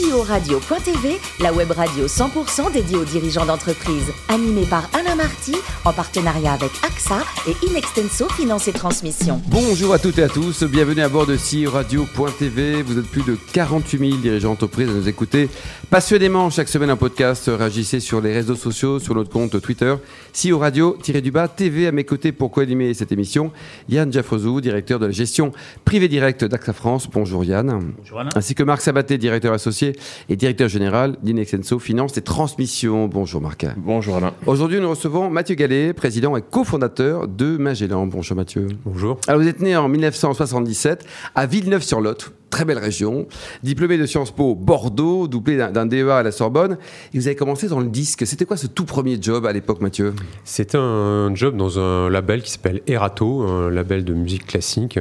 CEO-radio.tv, la web radio 100% dédiée aux dirigeants d'entreprise. Animée par Alain Marty, en partenariat avec AXA et Inextenso Finance et Transmission. Bonjour à toutes et à tous, bienvenue à bord de CEO Radio.tv. Vous êtes plus de 48 000 dirigeants d'entreprise à nous écouter passionnément chaque semaine un podcast. Réagissez sur les réseaux sociaux, sur notre compte Twitter, CEO Radio-du-bas TV à mes côtés pour co-animer cette émission. Yann Jaffrezou, directeur de la gestion privée directe d'AXA France. Bonjour Yann. Bonjour Alain. Ainsi que Marc Sabaté, directeur associé et directeur général d'Inexenso Finance et Transmission. Bonjour Marc. Bonjour Alain. Aujourd'hui, nous recevons Mathieu Gallet, président et cofondateur de Magellan. Bonjour Mathieu. Bonjour. Alors vous êtes né en 1977 à Villeneuve-sur-Lot. Très belle région, diplômé de Sciences Po Bordeaux, doublé d'un DEA à la Sorbonne, et vous avez commencé dans le disque. C'était quoi ce tout premier job à l'époque, Mathieu? C'était un job dans un label qui s'appelle Erato, un label de musique classique,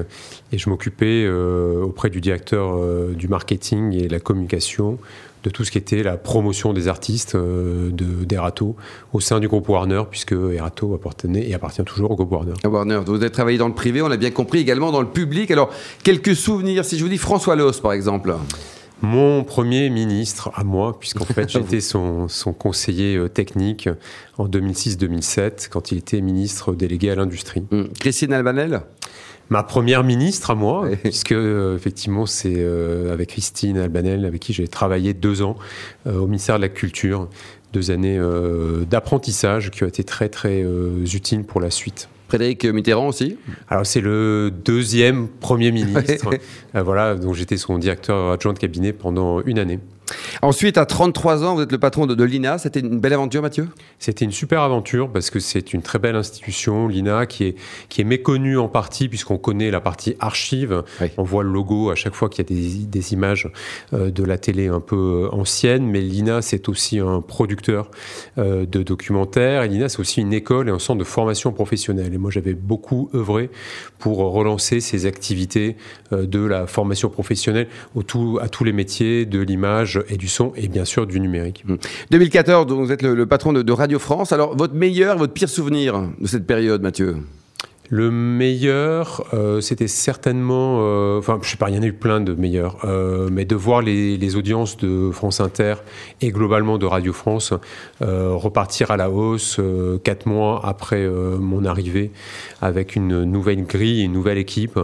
et je m'occupais euh, auprès du directeur euh, du marketing et de la communication de tout ce qui était la promotion des artistes euh, de d'Erato au sein du groupe Warner, puisque Erato appartenait et appartient toujours au groupe Warner. Warner, vous avez travaillé dans le privé, on l'a bien compris, également dans le public. Alors, quelques souvenirs, si je vous dis François Loss, par exemple mon premier ministre à moi, puisqu'en fait j'étais son, son, conseiller euh, technique en 2006-2007, quand il était ministre délégué à l'industrie. Hum. Christine Albanel? Ma première ministre à moi, puisque euh, effectivement c'est euh, avec Christine Albanel, avec qui j'ai travaillé deux ans euh, au ministère de la Culture, deux années d'apprentissage qui ont été très très utiles pour la suite. Frédéric Mitterrand aussi? Alors c'est le deuxième Premier ministre, voilà, dont j'étais son directeur adjoint de cabinet pendant une année. Ensuite, à 33 ans, vous êtes le patron de, de l'INA. C'était une belle aventure, Mathieu? C'était une super aventure parce que c'est une très belle institution, l'INA, qui est, qui est méconnue en partie puisqu'on connaît la partie archive. Oui. On voit le logo à chaque fois qu'il y a des, des images euh, de la télé un peu euh, anciennes. Mais l'INA, c'est aussi un producteur euh, de documentaires. Et l'INA, c'est aussi une école et un centre de formation professionnelle. Et moi, j'avais beaucoup œuvré pour relancer ces activités euh, de la formation professionnelle au tout, à tous les métiers de l'image et du son et bien sûr du numérique. 2014, donc vous êtes le, le patron de, de, Radio France. Alors, votre meilleur, votre pire souvenir de cette période, Mathieu? Le meilleur, euh, c'était certainement, euh, enfin, je sais pas, il y en a eu plein de meilleurs, euh, mais de voir les, les, audiences de France Inter et globalement de Radio France euh, repartir à la hausse euh, quatre mois après euh, mon arrivée avec une nouvelle grille, une nouvelle équipe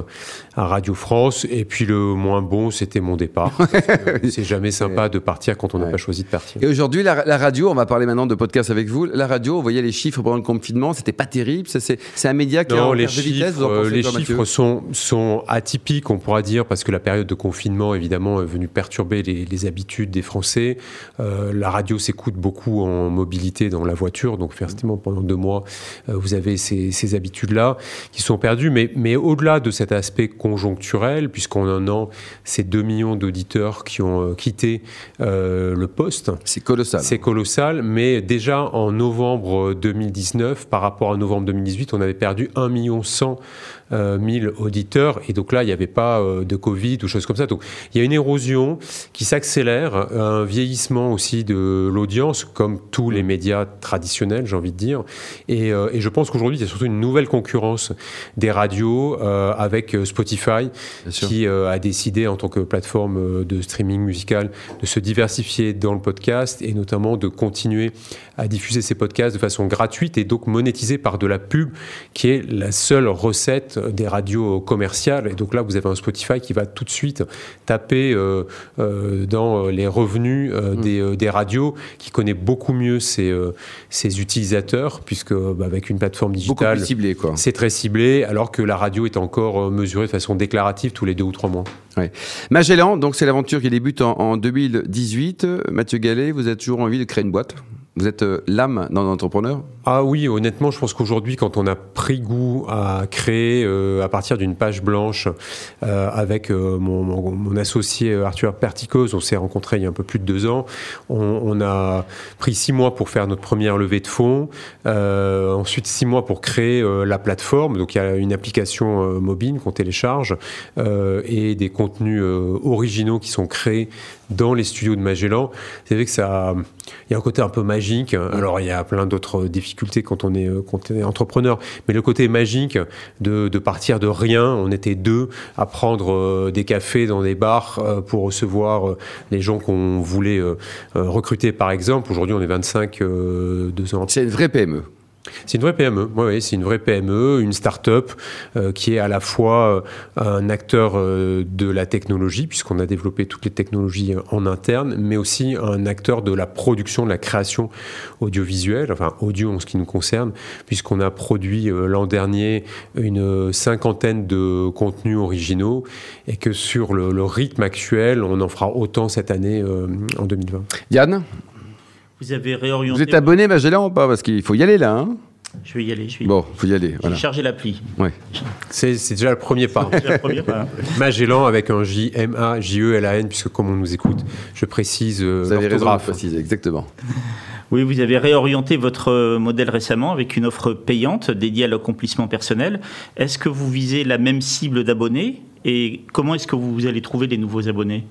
à Radio France. Et puis le moins bon, c'était mon départ. C'est jamais sympa de partir quand on n'a ouais. pas choisi de partir. Et aujourd'hui, la, la, radio, on va parler maintenant de podcast avec vous. La radio, on voyait les chiffres pendant le confinement, c'était pas terrible. C'est un média qui non, a les chiffres, vitesse, euh, les chiffres sont, sont, atypiques, on pourra dire, parce que la période de confinement, évidemment, est venue perturber les, les habitudes des Français. Euh, la radio s'écoute beaucoup en mobilité dans la voiture, donc forcément, pendant deux mois, euh, vous avez ces, ces habitudes-là qui sont perdues. Mais, mais au-delà de cet aspect conjoncturel, puisqu'en un an, c'est 2 millions d'auditeurs qui ont euh, quitté le poste. C'est colossal. C'est colossal, mais déjà en novembre 2019, par rapport à novembre 2018, on avait perdu 1 million 100 euh, 000 auditeurs. Et donc là, il n'y avait pas euh, de Covid ou choses comme ça. Donc il y a une érosion qui s'accélère, un vieillissement aussi de l'audience, comme tous les médias traditionnels, j'ai envie de dire. Et, euh, et je pense qu'aujourd'hui, il y a surtout une nouvelle concurrence des radios euh, avec Spotify, qui a décidé, en tant que plateforme de streaming musical, de se diversifier dans le podcast et notamment de continuer à diffuser ces podcasts de façon gratuite et donc monétisée par de la pub, qui est la seule recette des radios commerciales. Et donc là, vous avez un Spotify qui va tout de suite taper euh, euh, dans les revenus euh, mmh. des, des, radios, qui connaît beaucoup mieux ses, ses utilisateurs, puisque bah, avec une plateforme digitale, c'est très ciblé, alors que la radio est encore mesurée de façon déclarative tous les deux ou trois mois. Ouais. Magellan, donc c'est l'aventure qui débute en, en 2018. Mathieu Gallet, vous avez toujours envie de créer une boîte? Vous êtes euh, l'âme d'un entrepreneur? Ah oui, honnêtement, je pense qu'aujourd'hui, quand on a pris goût à créer euh, à partir d'une page blanche euh, avec euh, mon, associé Arthur Perticos, on s'est rencontré il y a un peu plus de deux ans. On, a pris six mois pour faire notre première levée de fonds, ensuite six mois pour créer la plateforme. Donc il y a une application mobile qu'on télécharge et des contenus originaux qui sont créés dans les studios de Magellan. Vous savez que ça, il y a un côté un peu magique alors il y a plein d'autres difficultés quand on est, entrepreneur, mais le côté magique de, partir de rien, on était deux à prendre des cafés dans des bars pour recevoir les gens qu'on voulait recruter par exemple. Aujourd'hui on est 25 deux ans. C'est une vraie PME. C'est une vraie PME, oui, c'est une vraie PME, une start-up euh, qui est à la fois euh, un acteur euh, de la technologie, puisqu'on a développé toutes les technologies en interne, mais aussi un acteur de la production, de la création audiovisuelle, enfin audio en ce qui nous concerne, puisqu'on a produit l'an dernier une cinquantaine de contenus originaux et que sur le rythme actuel, on en fera autant cette année en 2020. Yann? Vous avez réorienté. Vous êtes abonné Magellan ou pas Parce qu'il faut y aller là. Hein je vais y aller. Je vais... Bon, faut y aller. J'ai chargé l'appli. Ouais. C'est déjà le premier pas. Magellan avec un J, M, A, J, E, L, A, N, puisque comme on nous écoute, je précise. Euh, vous avez raison de préciser, exactement. Oui, vous avez réorienté votre euh, modèle récemment avec une offre payante dédiée à l'accomplissement personnel. Est-ce que vous visez la même cible d'abonnés et comment est-ce que vous allez trouver les nouveaux abonnés?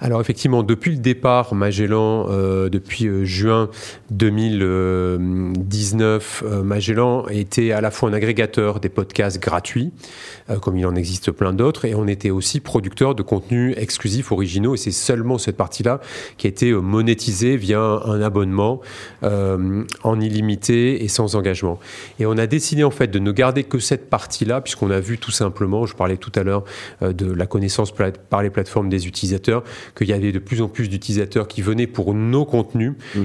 Alors effectivement, depuis le départ, Magellan, euh, depuis euh, juin 2019, euh, Magellan était à la fois un agrégateur des podcasts gratuits, comme il en existe plein d'autres, et on était aussi producteur de contenus exclusifs, originaux, et c'est seulement cette partie-là qui a été monétisée via un abonnement en illimité et sans engagement. Et on a décidé en fait de ne garder que cette partie-là, puisqu'on a vu tout simplement, je parlais tout à l'heure de la connaissance par les plateformes des utilisateurs, qu'il y avait de plus en plus d'utilisateurs qui venaient pour nos contenus. Mmh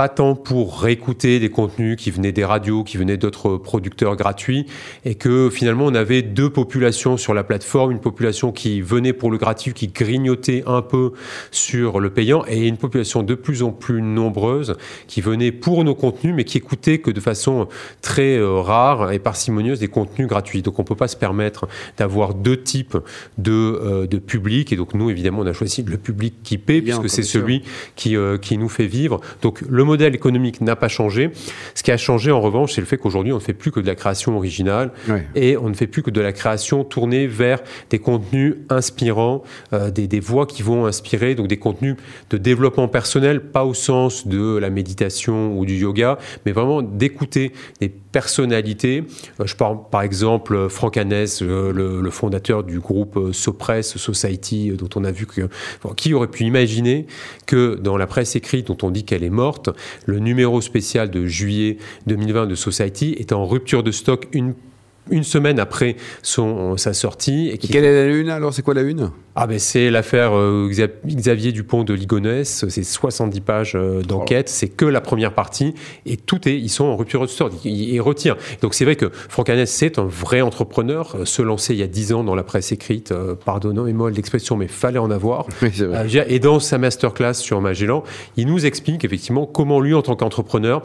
pas tant pour réécouter des contenus qui venaient des radios, qui venaient d'autres producteurs gratuits, et que finalement on avait deux populations sur la plateforme, une population qui venait pour le gratuit, qui grignotait un peu sur le payant, et une population de plus en plus nombreuse qui venait pour nos contenus, mais qui écoutait que de façon très euh, rare et parcimonieuse des contenus gratuits. Donc on ne peut pas se permettre d'avoir deux types de, euh, de public, et donc nous évidemment on a choisi le public qui paie, puisque c'est celui qui, euh, qui nous fait vivre. Donc le modèle économique n'a pas changé. Ce qui a changé, en revanche, c'est le fait qu'aujourd'hui, on ne fait plus que de la création originale et on ne fait plus que de la création tournée vers des contenus inspirants, euh, des, des, voix qui vont inspirer, donc des contenus de développement personnel, pas au sens de la méditation ou du yoga, mais vraiment d'écouter des personnalités. Euh, je parle par exemple Franck Hanès, le, le, fondateur du groupe euh, Sopress Society, dont on a vu que qui aurait pu imaginer que dans la presse écrite, dont on dit qu'elle est morte, le numéro spécial de juillet 2020 de Society est en rupture de stock une semaine après son, sa sortie. Quelle est la une alors? C'est quoi la une ah ben c'est l'affaire euh, Xavier Dupont de Ligonnès, c'est 70 pages euh, d'enquête, c'est que la première partie. Et tout est, ils sont en rupture de stock, ils, retirent. Donc c'est vrai que Franck Hanès c'est un vrai entrepreneur, euh, se lancer il y a 10 ans dans la presse écrite, pardonnant et moi l'expression, mais fallait en avoir. et dans sa masterclass sur Magellan, il nous explique effectivement comment lui en tant qu'entrepreneur,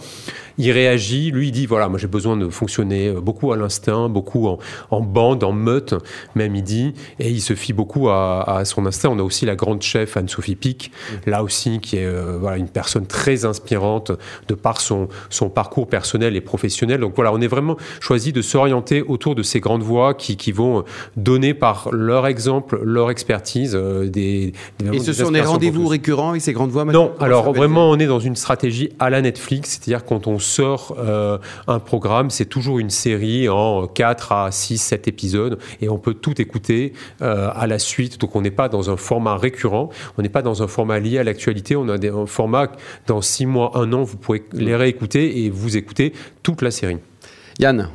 il réagit, lui il dit voilà moi j'ai besoin de fonctionner beaucoup à l'instinct, beaucoup en, en bande, en meute, même il dit, et il se fie beaucoup à à, son instinct. On a aussi la grande chef Anne-Sophie Pic, mm. là aussi, qui est euh, voilà, une personne très inspirante de par son, son parcours personnel et professionnel. Donc voilà, on est vraiment choisi de s'orienter autour de ces grandes voix qui, qui vont donner par leur exemple, leur expertise euh, des, Et ce sont des rendez-vous récurrents avec ces grandes voix Non, alors vraiment, on est dans une stratégie à la Netflix, c'est-à-dire quand on sort euh, un programme, c'est toujours une série en 4 à 6, 7 épisodes et on peut tout écouter à la suite. Donc on n'est pas dans un format récurrent, on n'est pas dans un format lié à l'actualité, on a des, un format dans six mois, un an, vous pourrez les réécouter et vous écouter toute la série. Yann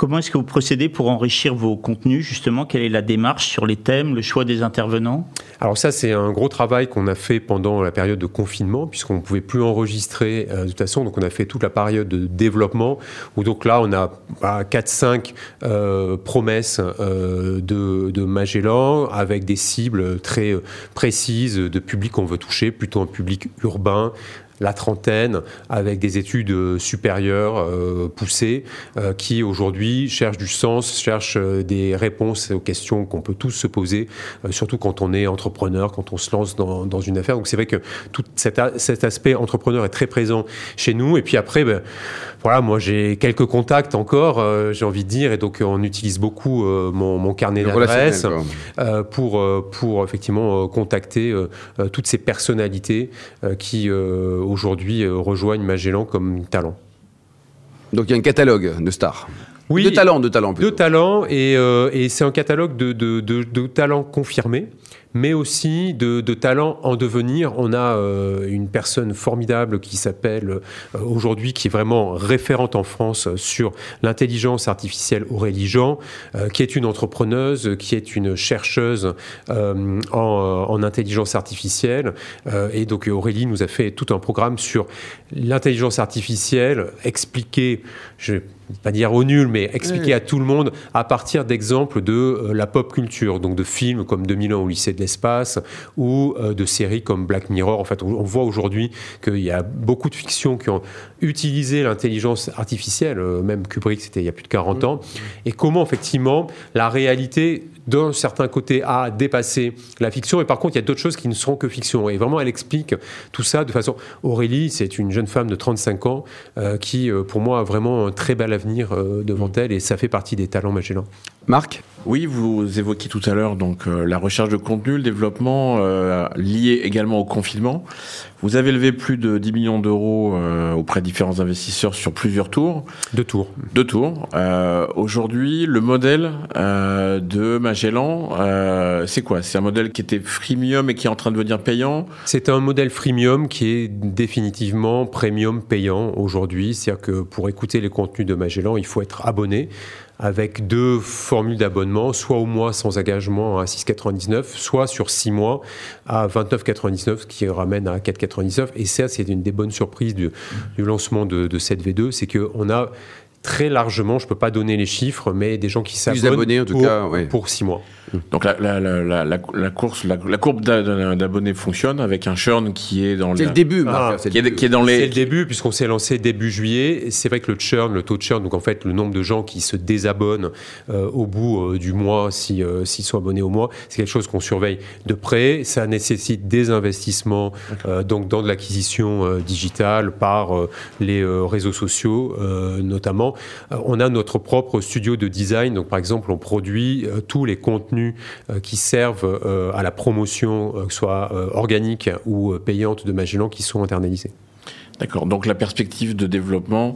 Comment est-ce que vous procédez pour enrichir vos contenus Justement, quelle est la démarche sur les thèmes, le choix des intervenants? Alors ça, c'est un gros travail qu'on a fait pendant la période de confinement, puisqu'on ne pouvait plus enregistrer euh, de toute façon. Donc on a fait toute la période de développement, où donc là, on a 4-5 bah, euh, promesses euh, de, de, Magellan, avec des cibles très précises de public qu'on veut toucher, plutôt un public urbain, la trentaine, avec des études euh, supérieures euh, poussées, euh, qui aujourd'hui cherchent du sens, cherchent des réponses aux questions qu'on peut tous se poser, surtout quand on est entrepreneur, quand on se lance dans, dans une affaire. Donc c'est vrai que tout cet, cet, aspect entrepreneur est très présent chez nous. Et puis après, ben, voilà, moi j'ai quelques contacts encore, j'ai envie de dire, et donc on utilise beaucoup mon, mon, carnet d'adresses pour, pour effectivement contacter toutes ces personnalités qui aujourd'hui rejoignent Magellan comme talent. Donc il y a un catalogue de stars. Oui, de talents, de talents plutôt. De talents, et, et c'est un catalogue de, de, de, de talents confirmés mais aussi de, de talents en devenir. On a euh, une personne formidable qui s'appelle euh, aujourd'hui, qui est vraiment référente en France sur l'intelligence artificielle, Aurélie Jean, euh, qui est une entrepreneuse, qui est une chercheuse en, en, intelligence artificielle. et donc Aurélie nous a fait tout un programme sur l'intelligence artificielle, expliqué, je pas dire au nul, mais expliquer à tout le monde à partir d'exemples de euh, la pop culture, donc de films comme 2001 au lycée de l'espace ou euh, de séries comme Black Mirror. En fait, on, voit aujourd'hui qu'il y a beaucoup de fictions qui ont utilisé l'intelligence artificielle, euh, même Kubrick, c'était il y a plus de 40 ans, et comment effectivement la réalité d'un certain côté a dépassé la fiction, et par contre, il y a d'autres choses qui ne seront que fiction. Et vraiment, elle explique tout ça de façon. Aurélie, c'est une jeune femme de 35 ans qui, pour moi, a vraiment un très bel avenir euh, devant mm. elle et ça fait partie des talents Magellan. Marc? Oui, vous évoquiez tout à l'heure donc euh, la recherche de contenu, le développement euh, lié également au confinement. Vous avez levé plus de 10 millions d'euros auprès de différents investisseurs sur plusieurs tours. Deux tours. Deux tours. Aujourd'hui, le modèle de Magellan, c'est quoi? C'est un modèle qui était freemium et qui est en train de devenir payant? C'est un modèle freemium qui est définitivement premium payant aujourd'hui. C'est-à-dire que pour écouter les contenus de Magellan, il faut être abonné avec deux formules d'abonnement, soit au mois sans engagement à 6,99, soit sur six mois à 29,99, ce qui ramène à 4,99. Et ça, c'est une des bonnes surprises du, lancement de, de cette V2, c'est qu'on a très largement, je ne peux pas donner les chiffres, mais des gens qui s'abonnent en tout cas, pour six mois. Donc la, la, la, la course, la, courbe d'abonnés fonctionne avec un churn qui est dans le début, ah, qui, est, qui, est, dans les. C'est le début puisqu'on s'est lancé début juillet. C'est vrai que le churn, le taux de churn, donc en fait le nombre de gens qui se désabonnent euh, au bout euh, du mois, si euh, s'ils sont abonnés au mois, c'est quelque chose qu'on surveille de près. Ça nécessite des investissements donc dans de l'acquisition digitale par les réseaux sociaux notamment. On a notre propre studio de design. Donc par exemple, on produit tous les contenus euh, qui servent euh, à la promotion, euh, que soit organique ou payante de Magellan, qui sont internalisés. D'accord. Donc la perspective de développement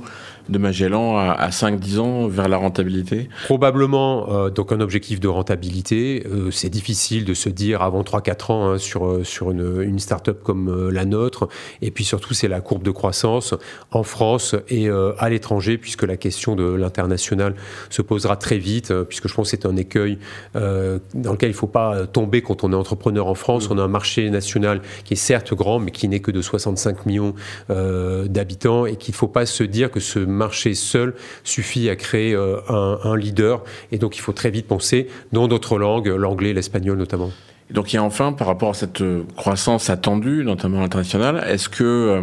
de Magellan à, 5-10 ans vers la rentabilité Probablement, euh, donc un objectif de rentabilité. Euh, c'est difficile de se dire avant 3-4 ans hein, sur, euh, sur une, une start-up comme la nôtre. Et puis surtout, c'est la courbe de croissance en France et à l'étranger, puisque la question de l'international se posera très vite, puisque je pense que c'est un écueil dans lequel il ne faut pas tomber quand on est entrepreneur en France. On a un marché national qui est certes grand, mais qui n'est que de 65 millions d'habitants et qu'il ne faut pas se dire que ce marché seul suffit à créer euh, un, leader. Et donc il faut très vite penser dans d'autres langues, l'anglais, l'espagnol notamment. donc il y a enfin, par rapport à cette euh, croissance attendue, notamment à l'international, est-ce que euh,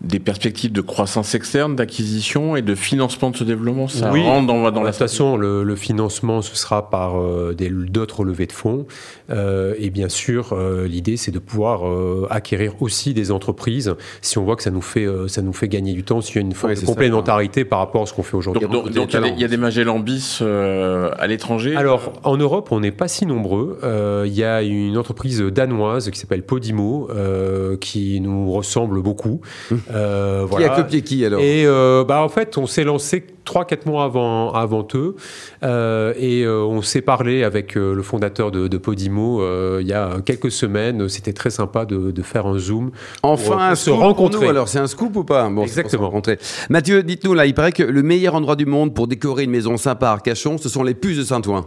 des perspectives de croissance externe, d'acquisition et de financement de ce développement Ça oui, rentre dans, dans la façon. Le, le, financement, ce sera par euh, d'autres levées de fonds. Euh, et bien sûr, euh, l'idée, c'est de pouvoir acquérir aussi des entreprises si on voit que ça nous fait, ça nous fait gagner du temps, s'il y a une forme de complémentarité par rapport à ce qu'on fait aujourd'hui. Donc, il, y, y a des Magellan bis à l'étranger Alors, en Europe, on n'est pas si nombreux. Il y a une entreprise danoise qui s'appelle Podimo qui nous ressemble beaucoup. Hum. Euh, qui a copié qui alors? Et euh, bah, en fait, on s'est lancé 3-4 mois avant, avant eux euh, et on s'est parlé avec le fondateur de, Podimo il y a quelques semaines. C'était très sympa de, faire un Zoom. Enfin, se rencontrer. alors, c'est un scoop ou pas? Bon, Exactement. rencontrer. Mathieu, dites-nous là, il paraît que le meilleur endroit du monde pour décorer une maison sympa à Arcachon, ce sont les puces de Saint-Ouen.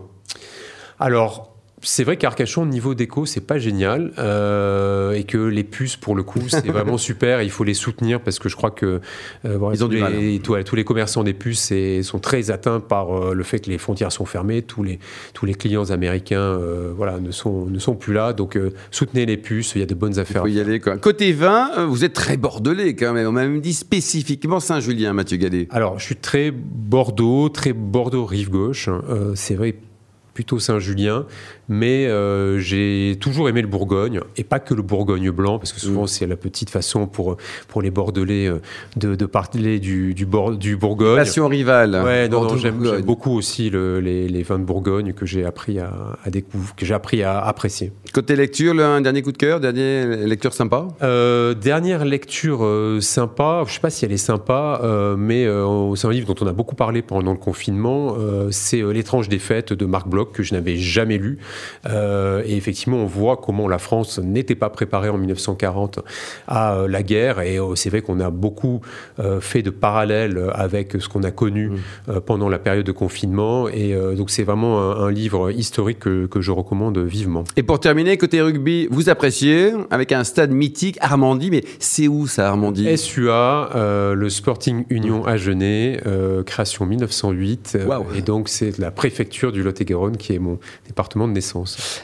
Alors, c'est vrai qu'Arcachon, niveau déco, c'est pas génial. Euh, et que les puces, pour le coup, c'est vraiment super. Il faut les soutenir parce que je crois que euh, Ils ont tous, les, hein. tous les commerçants des puces sont très atteints par euh, le fait que les frontières sont fermées. Tous les, tous les clients américains voilà, ne, sont, ne sont plus là. Donc soutenez les puces, il y a de bonnes affaires. Il faut y aller. Quoi. Côté vin, vous êtes très bordelais quand même. On m'a même dit spécifiquement Saint-Julien, Mathieu Gallet. Alors, je suis très Bordeaux, très Bordeaux rive gauche. c'est vrai plutôt Saint-Julien. Mais euh, j'ai toujours aimé le Bourgogne, et pas que le Bourgogne blanc, parce que souvent mm. c'est la petite façon pour, pour les Bordelais euh, de, de parler du, du, du Bourgogne. Passion rivale. Ouais, non, non j'aime beaucoup aussi le, les, les, vins de Bourgogne que j'ai appris à, à découvrir, que j'ai appris à apprécier. Côté lecture, un dernier coup de cœur, dernière lecture sympa? Euh, Dernière lecture euh, sympa, je sais pas si elle est sympa, mais c'est un livre dont on a beaucoup parlé pendant le confinement, c'est L'étrange défaite de Marc Bloch, que je n'avais jamais lu. Et effectivement, on voit comment la France n'était pas préparée en 1940 à la guerre, et c'est vrai qu'on a beaucoup fait de parallèles avec ce qu'on a connu mmh. pendant la période de confinement, et donc c'est vraiment un, un, livre historique que, que je recommande vivement. Et pour terminer, côté rugby, vous appréciez, avec un stade mythique, Armandie, mais c'est où ça, Armandie? SUA, euh, le Sporting Union Agenais, euh, création 1908. Euh, et donc, c'est la préfecture du Lot-et-Garonne qui est mon département de naissance.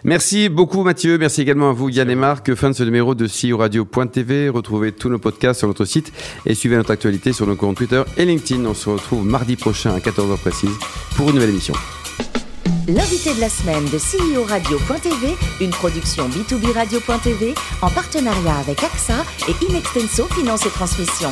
Merci beaucoup, Mathieu. Merci également à vous, Yann et Marc. Fin de ce numéro de CEO Radio.tv. Retrouvez tous nos podcasts sur notre site et suivez notre actualité sur nos comptes Twitter et LinkedIn. On se retrouve mardi prochain à 14h précise pour une nouvelle émission. L'invité de la semaine de CEO Radio.tv, une production B2B Radio.tv en partenariat avec AXA et Inextenso Finance et Transmission.